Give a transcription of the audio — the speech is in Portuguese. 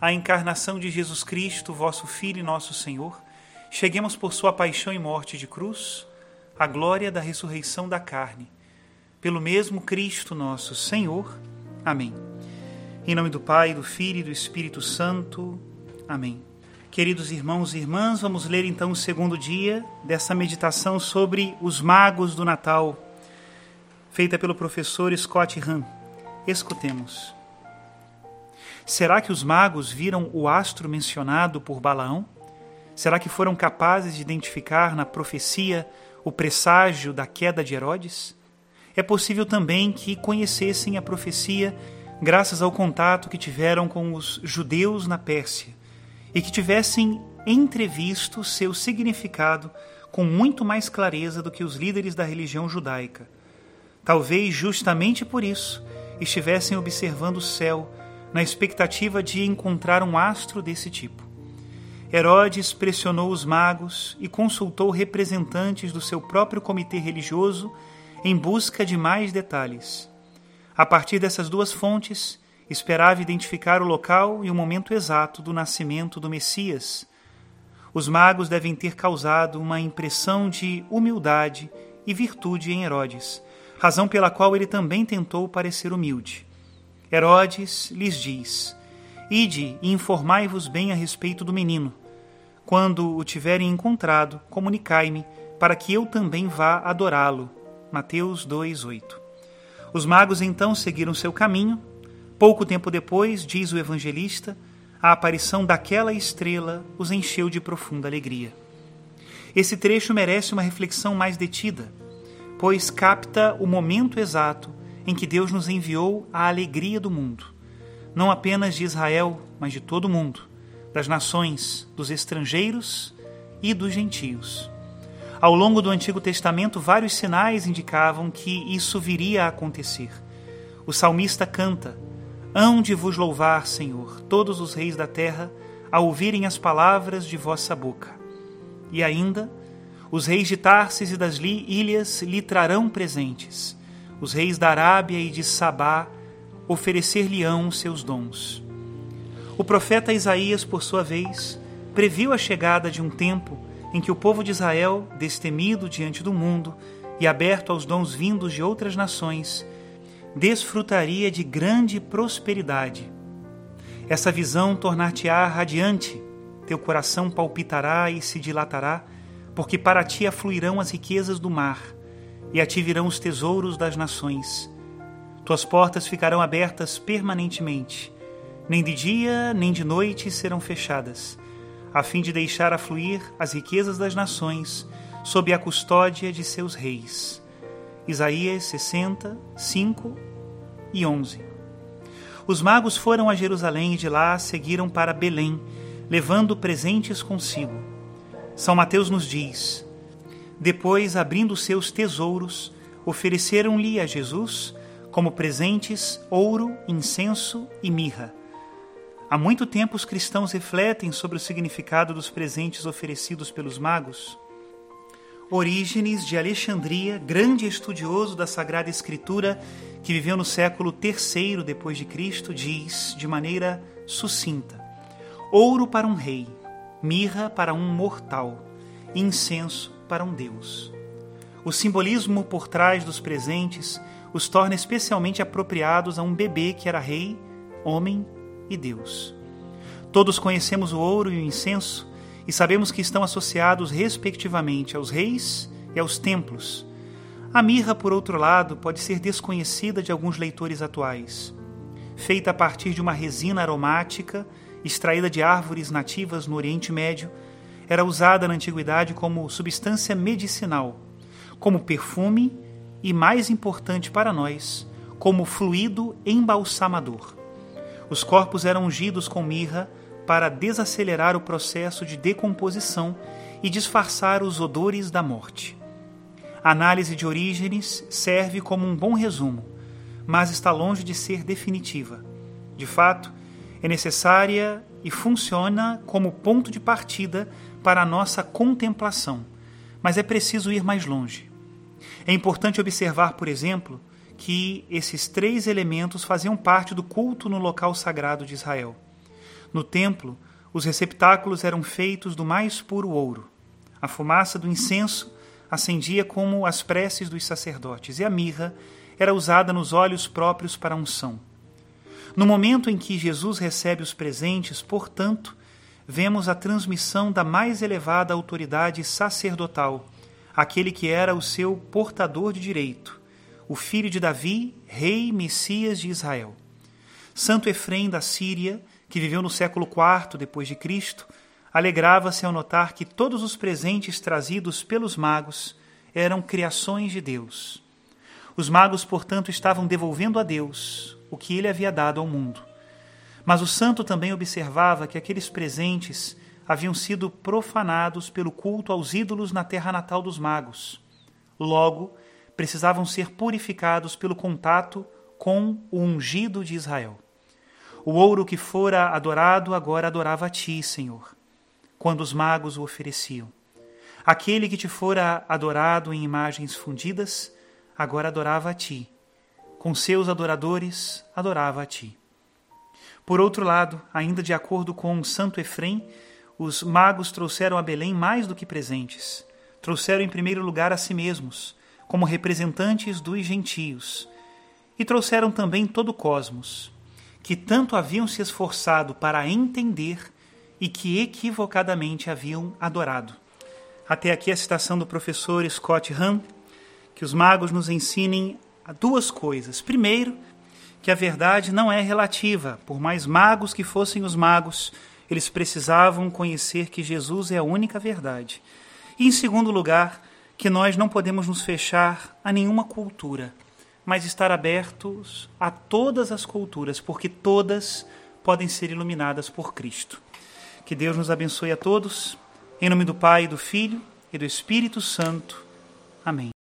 a encarnação de Jesus Cristo, vosso Filho e nosso Senhor, cheguemos por sua paixão e morte de cruz, à glória da ressurreição da carne. Pelo mesmo Cristo nosso Senhor. Amém. Em nome do Pai, do Filho e do Espírito Santo. Amém. Queridos irmãos e irmãs, vamos ler então o segundo dia dessa meditação sobre os magos do Natal, feita pelo professor Scott Hahn. Escutemos. Será que os magos viram o astro mencionado por Balaão? Será que foram capazes de identificar na profecia o presságio da queda de Herodes? É possível também que conhecessem a profecia graças ao contato que tiveram com os judeus na Pérsia e que tivessem entrevisto seu significado com muito mais clareza do que os líderes da religião judaica. Talvez justamente por isso estivessem observando o céu na expectativa de encontrar um astro desse tipo. Herodes pressionou os magos e consultou representantes do seu próprio comitê religioso em busca de mais detalhes. A partir dessas duas fontes, esperava identificar o local e o momento exato do nascimento do Messias. Os magos devem ter causado uma impressão de humildade e virtude em Herodes, razão pela qual ele também tentou parecer humilde. Herodes lhes diz: Ide e informai-vos bem a respeito do menino. Quando o tiverem encontrado, comunicai-me, para que eu também vá adorá-lo. Mateus 2:8. Os magos então seguiram seu caminho. Pouco tempo depois, diz o evangelista, a aparição daquela estrela os encheu de profunda alegria. Esse trecho merece uma reflexão mais detida, pois capta o momento exato em que Deus nos enviou a alegria do mundo, não apenas de Israel, mas de todo o mundo, das nações, dos estrangeiros e dos gentios. Ao longo do Antigo Testamento, vários sinais indicavam que isso viria a acontecer. O salmista canta: Hão de vos louvar, Senhor, todos os reis da terra, a ouvirem as palavras de vossa boca. E ainda, os reis de Tarsis e das ilhas lhe trarão presentes os reis da Arábia e de Sabá oferecer-lhe-ão seus dons. O profeta Isaías, por sua vez, previu a chegada de um tempo em que o povo de Israel, destemido diante do mundo e aberto aos dons vindos de outras nações, desfrutaria de grande prosperidade. Essa visão tornar-te-á radiante, teu coração palpitará e se dilatará, porque para ti afluirão as riquezas do mar e a ti virão os tesouros das nações. Tuas portas ficarão abertas permanentemente, nem de dia nem de noite serão fechadas, a fim de deixar afluir as riquezas das nações sob a custódia de seus reis. Isaías 60, 5 e 11. Os magos foram a Jerusalém e de lá seguiram para Belém, levando presentes consigo. São Mateus nos diz: depois, abrindo seus tesouros, ofereceram-lhe a Jesus como presentes ouro, incenso e mirra. Há muito tempo os cristãos refletem sobre o significado dos presentes oferecidos pelos magos. Orígenes de Alexandria, grande estudioso da Sagrada Escritura, que viveu no século III depois de Cristo, diz de maneira sucinta: Ouro para um rei, mirra para um mortal, incenso para um deus. O simbolismo por trás dos presentes os torna especialmente apropriados a um bebê que era rei, homem e Deus. Todos conhecemos o ouro e o incenso e sabemos que estão associados respectivamente aos reis e aos templos. A mirra, por outro lado, pode ser desconhecida de alguns leitores atuais. Feita a partir de uma resina aromática extraída de árvores nativas no Oriente Médio, era usada na antiguidade como substância medicinal, como perfume e, mais importante para nós, como fluido embalsamador. Os corpos eram ungidos com mirra para desacelerar o processo de decomposição e disfarçar os odores da morte. A análise de Orígenes serve como um bom resumo, mas está longe de ser definitiva. De fato, é necessária e funciona como ponto de partida para a nossa contemplação, mas é preciso ir mais longe. É importante observar, por exemplo, que esses três elementos faziam parte do culto no local sagrado de Israel. No templo, os receptáculos eram feitos do mais puro ouro. A fumaça do incenso acendia como as preces dos sacerdotes, e a mirra era usada nos olhos próprios para a unção. No momento em que Jesus recebe os presentes, portanto, vemos a transmissão da mais elevada autoridade sacerdotal, aquele que era o seu portador de direito, o filho de Davi, rei Messias de Israel. Santo Efrem da Síria, que viveu no século IV depois de Cristo, alegrava-se ao notar que todos os presentes trazidos pelos magos eram criações de Deus. Os magos, portanto, estavam devolvendo a Deus o que ele havia dado ao mundo. Mas o santo também observava que aqueles presentes haviam sido profanados pelo culto aos ídolos na terra natal dos magos. Logo, precisavam ser purificados pelo contato com o ungido de Israel. O ouro que fora adorado agora adorava a ti, Senhor, quando os magos o ofereciam. Aquele que te fora adorado em imagens fundidas, agora adorava a ti. Com seus adoradores, adorava a ti. Por outro lado, ainda de acordo com Santo Efrem, os magos trouxeram a Belém mais do que presentes. Trouxeram em primeiro lugar a si mesmos, como representantes dos gentios, e trouxeram também todo o cosmos, que tanto haviam se esforçado para entender e que equivocadamente haviam adorado. Até aqui a citação do professor Scott Hahn, que os magos nos ensinem duas coisas. Primeiro, que a verdade não é relativa. Por mais magos que fossem os magos, eles precisavam conhecer que Jesus é a única verdade. E em segundo lugar, que nós não podemos nos fechar a nenhuma cultura, mas estar abertos a todas as culturas, porque todas podem ser iluminadas por Cristo. Que Deus nos abençoe a todos, em nome do Pai, do Filho e do Espírito Santo. Amém.